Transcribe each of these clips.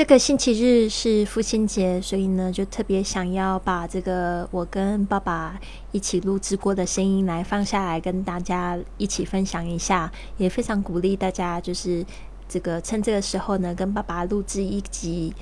这个星期日是父亲节，所以呢，就特别想要把这个我跟爸爸一起录制过的声音来放下来，跟大家一起分享一下。也非常鼓励大家，就是这个趁这个时候呢，跟爸爸录制一集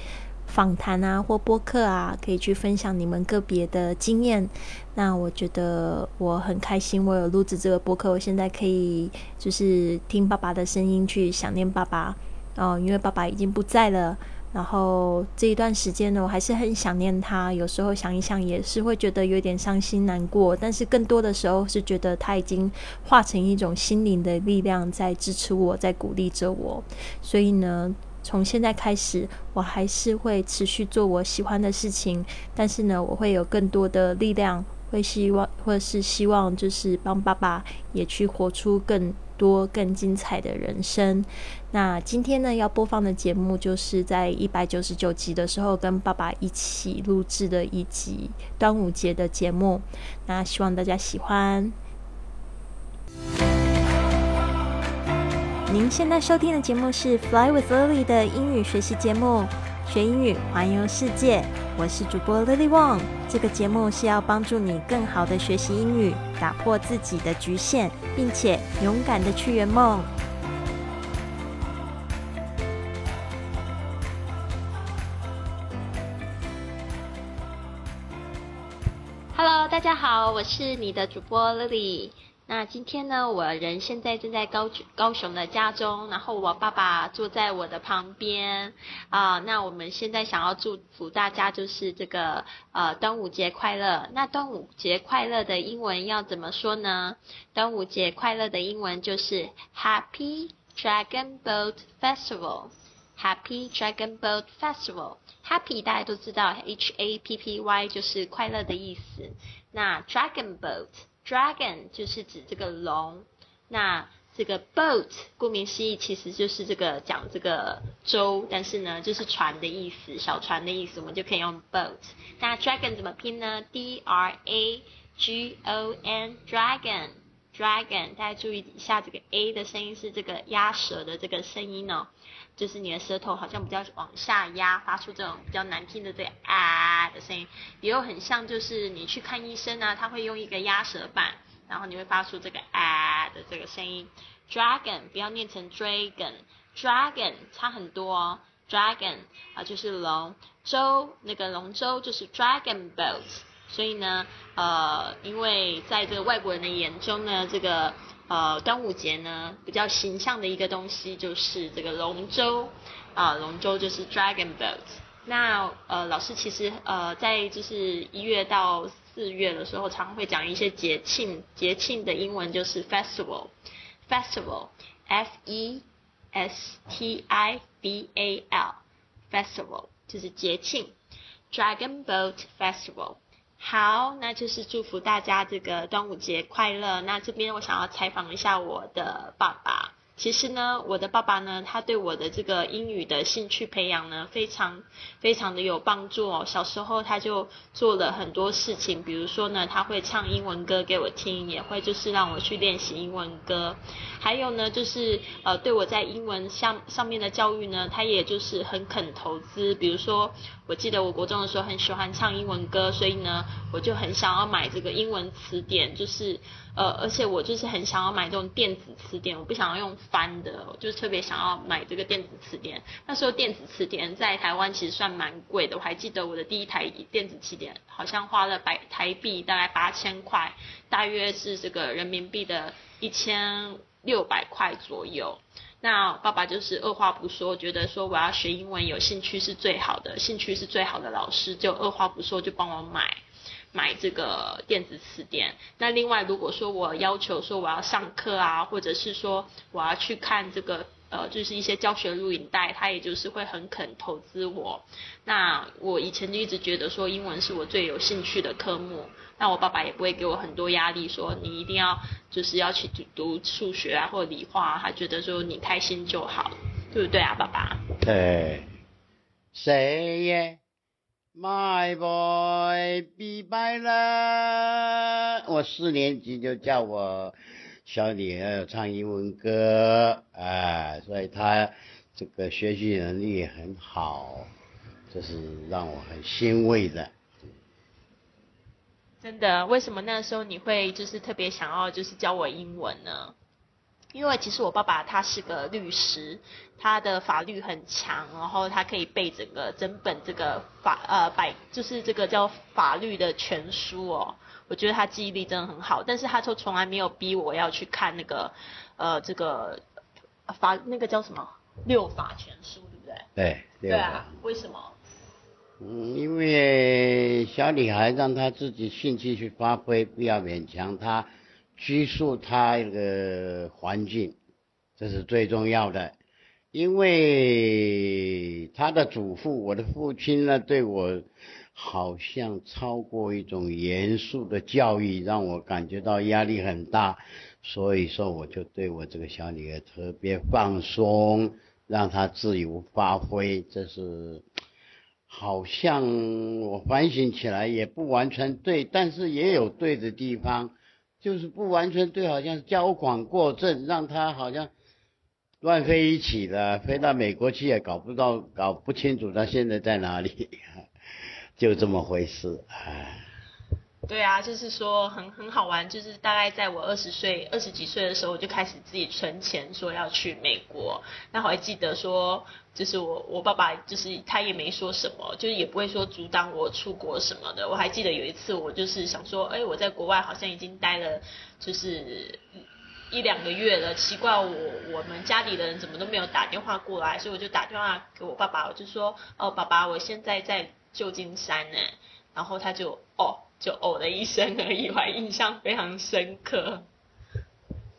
访谈啊，或播客啊，可以去分享你们个别的经验。那我觉得我很开心，我有录制这个播客，我现在可以就是听爸爸的声音，去想念爸爸哦，因为爸爸已经不在了。然后这一段时间呢，我还是很想念他。有时候想一想，也是会觉得有点伤心难过。但是更多的时候是觉得他已经化成一种心灵的力量，在支持我，在鼓励着我。所以呢，从现在开始，我还是会持续做我喜欢的事情。但是呢，我会有更多的力量，会希望或者是希望，就是帮爸爸也去活出更。多更精彩的人生。那今天呢，要播放的节目就是在一百九十九集的时候，跟爸爸一起录制的一集端午节的节目。那希望大家喜欢。您现在收听的节目是《Fly with Lily》的英语学习节目。学英语，环游世界。我是主播 Lily Wong。这个节目是要帮助你更好的学习英语，打破自己的局限，并且勇敢的去圆梦。Hello，大家好，我是你的主播 Lily。那今天呢，我人现在正在高高雄的家中，然后我爸爸坐在我的旁边啊。那我们现在想要祝福大家，就是这个呃端午节快乐。那端午节快乐的英文要怎么说呢？端午节快乐的英文就是 Happy Dragon Boat Festival。Happy Dragon Boat Festival。Happy 大家都知道，H A P P Y 就是快乐的意思。那 Dragon Boat。Dragon 就是指这个龙，那这个 boat 顾名思义其实就是这个讲这个舟，但是呢就是船的意思，小船的意思，我们就可以用 boat。那 dragon 怎么拼呢？D R A G O N dragon Dragon，大家注意一下这个 A 的声音是这个鸭舌的这个声音哦。就是你的舌头好像比较往下压，发出这种比较难听的这个啊的声音，也有很像就是你去看医生呢，他会用一个压舌板，然后你会发出这个啊的这个声音。Dragon 不要念成 dragon，dragon 差很多哦，dragon 啊就是龙舟，那个龙舟就是 dragon boat，所以呢，呃，因为在这个外国人的眼中呢，这个。呃，端午节呢，比较形象的一个东西就是这个龙舟，啊，龙舟就是 dragon boat。那呃，老师其实呃，在就是一月到四月的时候，常会讲一些节庆，节庆的英文就是 festival，festival，f e s t i v a l，festival 就是节庆，dragon boat festival。好，那就是祝福大家这个端午节快乐。那这边我想要采访一下我的爸爸。其实呢，我的爸爸呢，他对我的这个英语的兴趣培养呢，非常非常的有帮助哦。小时候他就做了很多事情，比如说呢，他会唱英文歌给我听，也会就是让我去练习英文歌。还有呢，就是呃，对我在英文上上面的教育呢，他也就是很肯投资。比如说，我记得我国中的时候很喜欢唱英文歌，所以呢，我就很想要买这个英文词典，就是。呃，而且我就是很想要买这种电子词典，我不想要用翻的，我就特别想要买这个电子词典。那时候电子词典在台湾其实算蛮贵的，我还记得我的第一台电子词典好像花了百台币大概八千块，大约是这个人民币的一千六百块左右。那爸爸就是二话不说，觉得说我要学英文有兴趣是最好的，兴趣是最好的老师，就二话不说就帮我买。买这个电子词典。那另外，如果说我要求说我要上课啊，或者是说我要去看这个呃，就是一些教学录影带，他也就是会很肯投资我。那我以前就一直觉得说英文是我最有兴趣的科目，那我爸爸也不会给我很多压力，说你一定要就是要去读读数学啊或理化，他觉得说你开心就好，对不对啊，爸爸？对，谁耶？My boy，毕拜了。我四年级就叫我小女儿唱英文歌，啊，所以她这个学习能力很好，这是让我很欣慰的。真的，为什么那时候你会就是特别想要就是教我英文呢？因为其实我爸爸他是个律师，他的法律很强，然后他可以背整个整本这个法呃百就是这个叫法律的全书哦。我觉得他记忆力真的很好，但是他就从来没有逼我要去看那个呃这个法那个叫什么六法全书，对不对？对，对啊，为什么？嗯，因为小女孩让她自己兴趣去发挥，不要勉强她，拘束他一个环境，这是最重要的。因为他的祖父，我的父亲呢，对我好像超过一种严肃的教育，让我感觉到压力很大。所以说，我就对我这个小女儿特别放松，让她自由发挥，这是。好像我反省起来也不完全对，但是也有对的地方，就是不完全对，好像是交管过正，让他好像乱飞一起的，飞到美国去也搞不到，搞不清楚他现在在哪里，就这么回事，唉。对啊，就是说很很好玩，就是大概在我二十岁、二十几岁的时候，我就开始自己存钱，说要去美国。那我还记得说，就是我我爸爸就是他也没说什么，就是也不会说阻挡我出国什么的。我还记得有一次，我就是想说，哎，我在国外好像已经待了就是一两个月了，奇怪，我我们家里的人怎么都没有打电话过来，所以我就打电话给我爸爸，我就说，哦，爸爸，我现在在旧金山呢。然后他就哦。就哦的一声而已，我还印象非常深刻。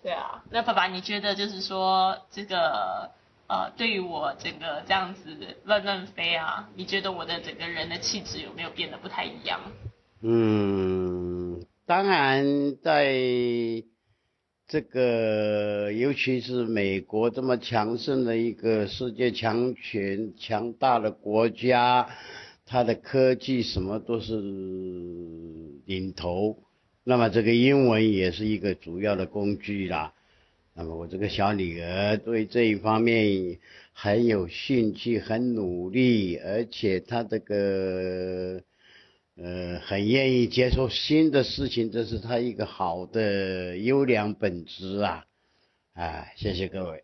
对啊，那爸爸，你觉得就是说这个呃，对于我整个这样子乱乱飞啊，你觉得我的整个人的气质有没有变得不太一样？嗯，当然，在这个尤其是美国这么强盛的一个世界强权、强大的国家。它的科技什么都是领头，那么这个英文也是一个主要的工具啦。那么我这个小女儿对这一方面很有兴趣，很努力，而且她这个呃很愿意接受新的事情，这是她一个好的优良本质啊！啊，谢谢各位。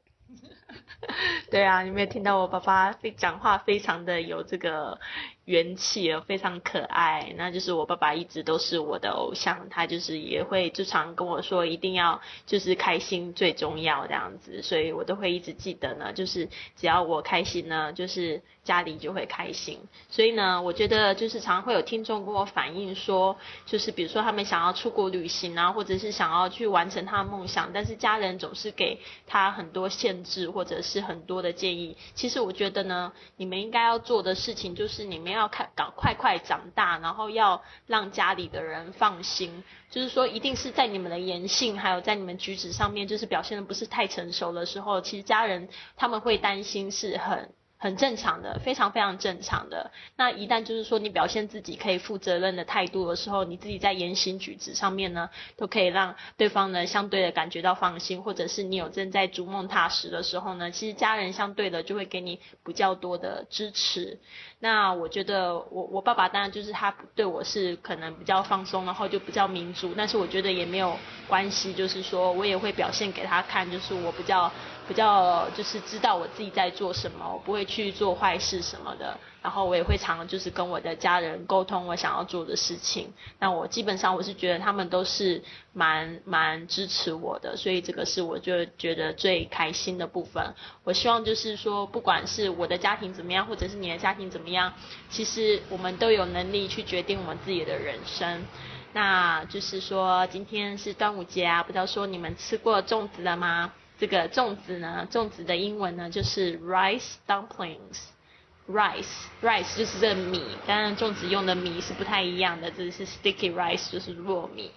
对啊，有没有听到我爸爸非讲话非常的有这个。元气哦，非常可爱。那就是我爸爸一直都是我的偶像，他就是也会经常跟我说，一定要就是开心最重要这样子，所以我都会一直记得呢。就是只要我开心呢，就是家里就会开心。所以呢，我觉得就是常会有听众跟我反映说，就是比如说他们想要出国旅行啊，或者是想要去完成他的梦想，但是家人总是给他很多限制或者是很多的建议。其实我觉得呢，你们应该要做的事情就是你们。要看搞快快长大，然后要让家里的人放心，就是说一定是在你们的言行还有在你们举止上面，就是表现的不是太成熟的时候，其实家人他们会担心是很。很正常的，非常非常正常的。那一旦就是说你表现自己可以负责任的态度的时候，你自己在言行举止上面呢，都可以让对方呢相对的感觉到放心，或者是你有正在逐梦踏实的时候呢，其实家人相对的就会给你比较多的支持。那我觉得我我爸爸当然就是他对我是可能比较放松，然后就比较民主，但是我觉得也没有关系，就是说我也会表现给他看，就是我比较。比较就是知道我自己在做什么，我不会去去做坏事什么的。然后我也会常就是跟我的家人沟通我想要做的事情。那我基本上我是觉得他们都是蛮蛮支持我的，所以这个是我就觉得最开心的部分。我希望就是说，不管是我的家庭怎么样，或者是你的家庭怎么样，其实我们都有能力去决定我们自己的人生。那就是说，今天是端午节啊，不知道说你们吃过粽子了吗？这个粽子呢，粽子的英文呢就是 rice dumplings，rice，rice 就是这个米，当然粽子用的米是不太一样的，这是 sticky rice 就是糯米。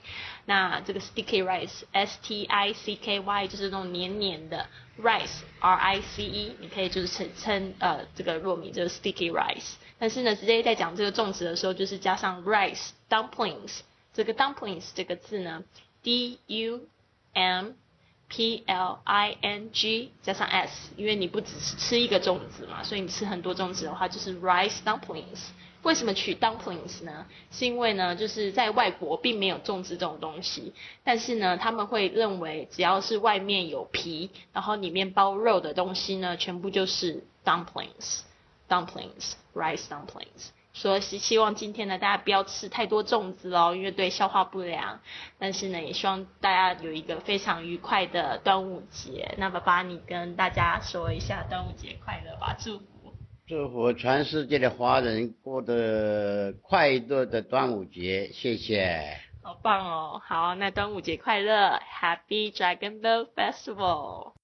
那这个 sticky rice，s t i c k y 就是那种黏黏的 rice，r i c e，你可以就是称称呃这个糯米就是 sticky rice。但是呢，直接在讲这个粽子的时候，就是加上 rice dumplings，这个 dumplings 这个字呢，d u m P L I N G 加上 S，因为你不只是吃一个粽子嘛，所以你吃很多粽子的话就是 rice dumplings。为什么取 dumplings 呢？是因为呢，就是在外国并没有粽子这种东西，但是呢，他们会认为只要是外面有皮，然后里面包肉的东西呢，全部就是 dumplings，dumplings，rice dumplings。以是希望今天呢，大家不要吃太多粽子哦，因为对消化不良。但是呢，也希望大家有一个非常愉快的端午节。那爸爸，你跟大家说一下端午节快乐吧，祝福。祝福全世界的华人过得快乐的端午节，谢谢。好棒哦，好，那端午节快乐，Happy Dragon Boat Festival。